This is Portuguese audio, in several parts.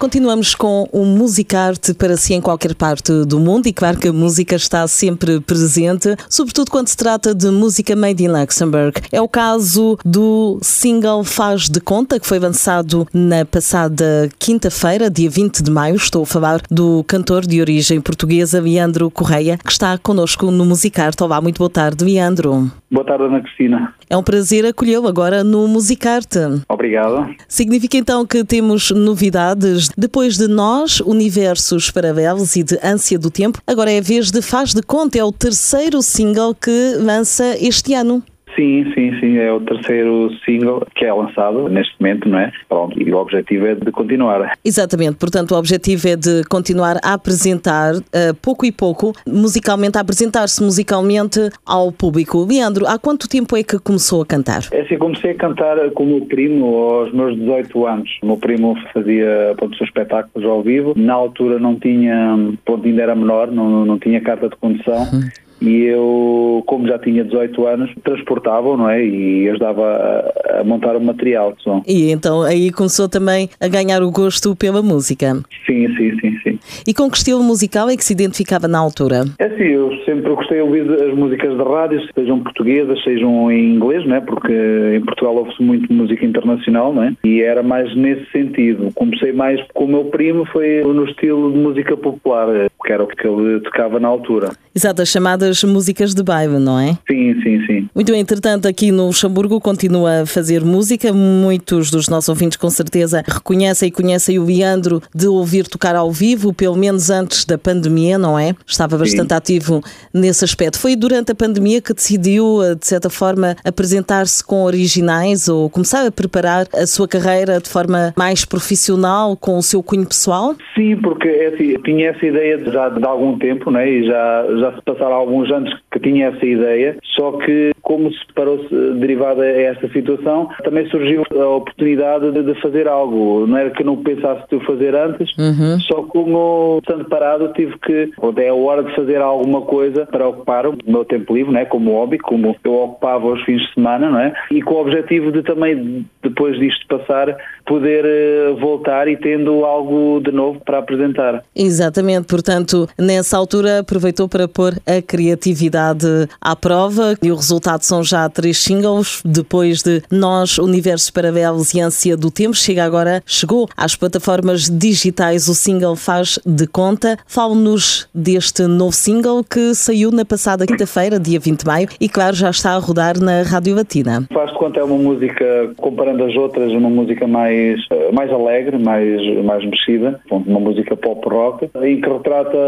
Continuamos com o Musicarte para si em qualquer parte do mundo e claro que a música está sempre presente, sobretudo quando se trata de música made in Luxembourg. É o caso do single Faz de Conta, que foi lançado na passada quinta-feira, dia 20 de maio. Estou a falar do cantor de origem portuguesa, Leandro Correia, que está connosco no Musicarte. Olá, muito boa tarde, Leandro. Boa tarde, Ana Cristina. É um prazer acolhê-lo agora no Musicarte. Obrigado. Significa então que temos novidades depois de Nós, Universos Paralelos e de Ânsia do Tempo. Agora é a vez de Faz de Conta, é o terceiro single que lança este ano. Sim, sim, sim, é o terceiro single que é lançado neste momento, não é? Pronto, e o objetivo é de continuar. Exatamente, portanto o objetivo é de continuar a apresentar, uh, pouco e pouco, musicalmente, a apresentar-se musicalmente ao público. Leandro, há quanto tempo é que começou a cantar? É assim, comecei a cantar com o meu primo aos meus 18 anos. O meu primo fazia ponto, seus espetáculos ao vivo. Na altura não tinha, ponto, ainda era menor, não, não tinha carta de condução. Uhum e eu, como já tinha 18 anos, transportava, não é? E ajudava a, a montar o material de som. E então aí começou também a ganhar o gosto pela música. Sim, sim, sim, sim. E com que estilo musical é que se identificava na altura? É sim, eu sempre gostei de ouvir as músicas de rádio, sejam portuguesas, sejam em inglês, não é? Porque em Portugal ouve-se muito música internacional, não é? E era mais nesse sentido. Comecei mais com o meu primo, foi no estilo de música popular, que era o que ele tocava na altura. Exato, as chamadas músicas de baile, não é? Sim, sim, sim. Muito bem, entretanto, aqui no Luxemburgo continua a fazer música. Muitos dos nossos ouvintes, com certeza, reconhecem e conhecem o Leandro de ouvir tocar ao vivo, pelo menos antes da pandemia, não é? Estava bastante sim. ativo nesse aspecto. Foi durante a pandemia que decidiu, de certa forma, apresentar-se com originais ou começar a preparar a sua carreira de forma mais profissional, com o seu cunho pessoal? Sim, porque é assim, tinha essa ideia já de algum tempo, né? E já, já se passaram alguns anos que tinha essa ideia, só que como se parou-se derivada a esta situação, também surgiu a oportunidade de, de, fazer algo. Não era que eu não pensasse de fazer antes, uhum. só como estando parado tive que, é a hora de fazer alguma coisa para ocupar o meu tempo livre, né? como hobby, como eu ocupava os fins de semana, não é? E com o objetivo de também, depois disto passar, poder eh, voltar e tendo algo de novo para apresentar. Exatamente, portanto, nessa altura aproveitou para pôr a criatividade à prova e o resultado são já três singles. Depois de Nós, Universos Paralelos e Ânsia do Tempo, chega agora, chegou às plataformas digitais o single Faz de Conta. Fale-nos deste novo single que saiu na passada quinta-feira, dia 20 de maio, e claro, já está a rodar na Rádio Latina. Faz de Conta é uma música, comparando as outras, uma música mais, mais alegre, mais, mais mexida, uma música pop rock, e que retrata,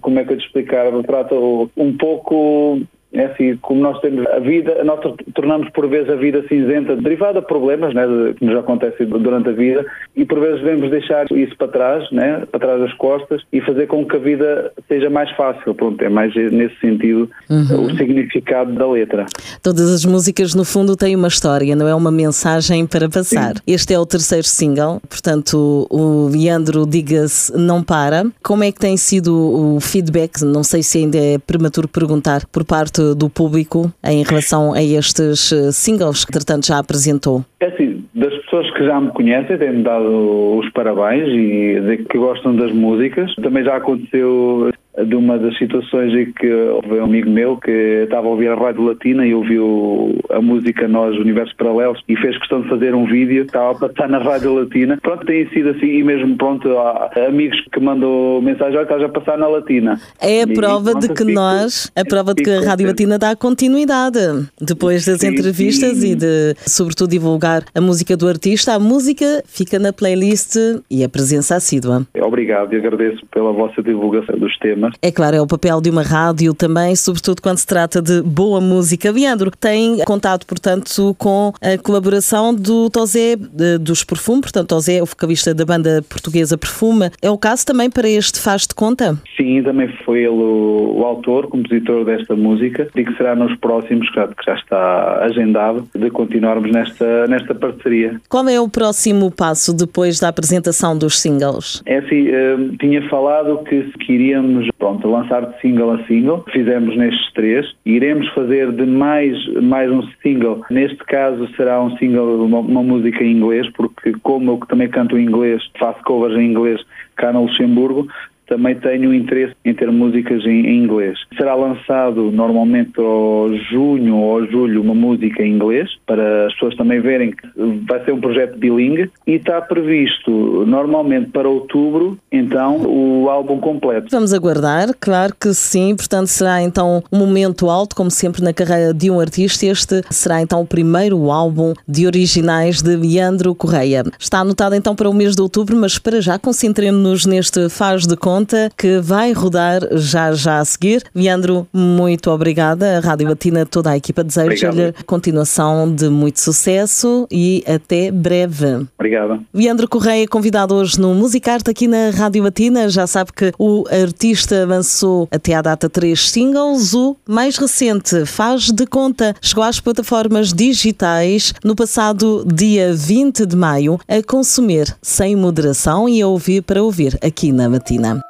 como é que eu te explicar, retrata um pouco pouco é assim, como nós temos a vida, nós tornamos por vezes a vida cinzenta, derivada de problemas né, que nos acontecem durante a vida, e por vezes devemos deixar isso para trás, né, para trás das costas, e fazer com que a vida seja mais fácil. Pronto, é mais nesse sentido uhum. o significado da letra. Todas as músicas, no fundo, têm uma história, não é uma mensagem para passar. Sim. Este é o terceiro single, portanto, o Leandro Diga-se Não Para. Como é que tem sido o feedback? Não sei se ainda é prematuro perguntar por parte do público em relação a estes eh, singles que, entretanto, já apresentou? É assim, das pessoas que já me conhecem têm-me dado os parabéns e que gostam das músicas. Também já aconteceu de uma das situações em que houve um amigo meu que estava a ouvir a Rádio Latina e ouviu a música Nós Universos Paralelos e fez questão de fazer um vídeo, estava a passar na Rádio Latina. Pronto, tem sido assim e mesmo pronto, há amigos que mandam mensagem, olha, estás a passar na Latina. É a prova e, de que fico, nós, a prova de que a Rádio Latina dá continuidade depois das sim, entrevistas sim. e de, sobretudo, divulgar a música do artista. A música fica na playlist e a presença assídua. Obrigado e agradeço pela vossa divulgação dos temas É claro, é o papel de uma rádio também, sobretudo quando se trata de boa música. Leandro, tem contato, portanto, com a colaboração do Tosé dos Perfume, portanto, Tosé é o vocalista da banda portuguesa Perfuma. É o caso também para este Faz de Conta? Sim, também foi ele o, o autor, compositor desta música e que será nos próximos, que já está agendado, de continuarmos nesta, nesta parceria. Qual é o próximo passo depois da apresentação dos singles? É assim, uh, tinha falado que, que iríamos pronto, lançar de single a single, fizemos nestes três, iremos fazer de mais, mais um single, neste caso será um single, uma, uma música em inglês, porque como eu também canto em inglês, faço covers em inglês cá no Luxemburgo, também tenho interesse em ter músicas em, em inglês. Será lançado normalmente ao junho ou julho uma música em inglês, para as pessoas também verem que vai ser um projeto bilingue, e está previsto normalmente para outubro, então, o álbum completo. Vamos aguardar, claro que sim, portanto será então um momento alto, como sempre na carreira de um artista. Este será então o primeiro álbum de originais de Leandro Correia. Está anotado então para o mês de outubro, mas para já concentremos-nos neste Faz de Conta conta que vai rodar já já a seguir. Leandro, muito obrigada. A Rádio Latina, toda a equipa deseja-lhe continuação de muito sucesso e até breve. Obrigada. Leandro Correia, convidado hoje no Musicarte aqui na Rádio Latina. Já sabe que o artista avançou até à data três singles. O mais recente, Faz de Conta, chegou às plataformas digitais no passado dia 20 de maio a consumir sem moderação e a ouvir para ouvir aqui na Matina.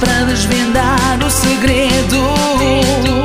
Para desvendar o segredo.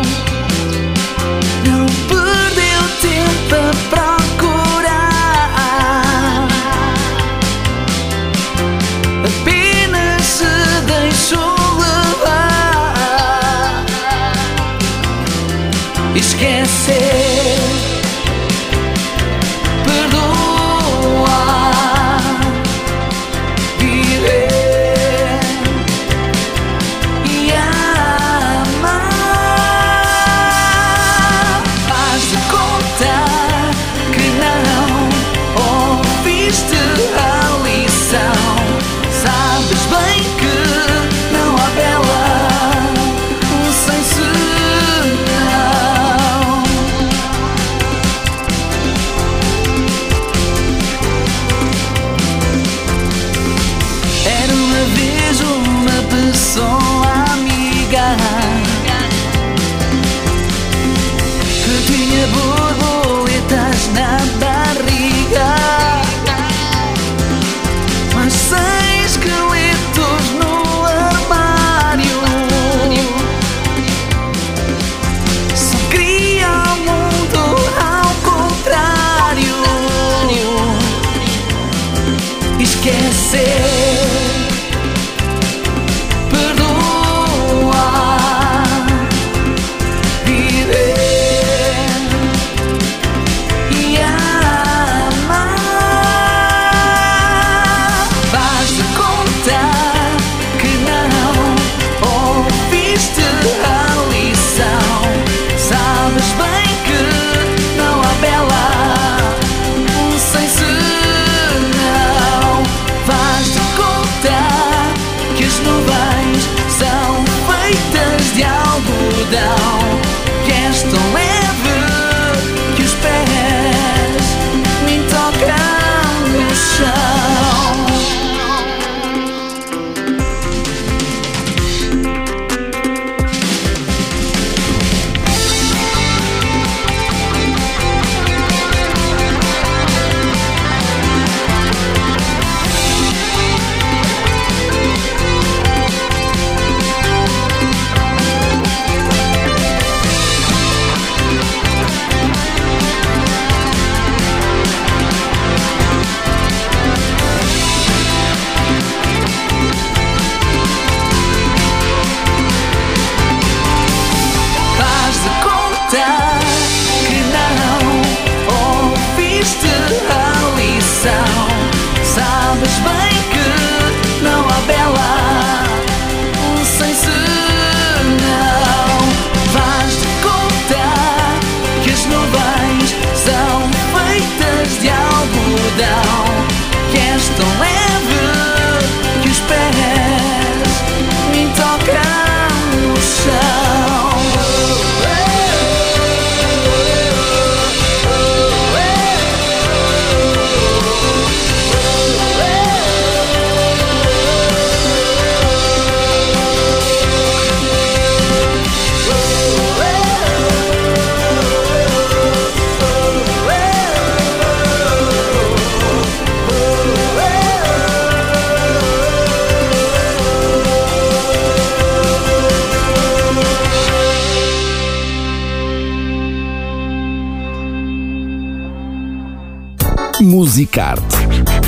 Musicarte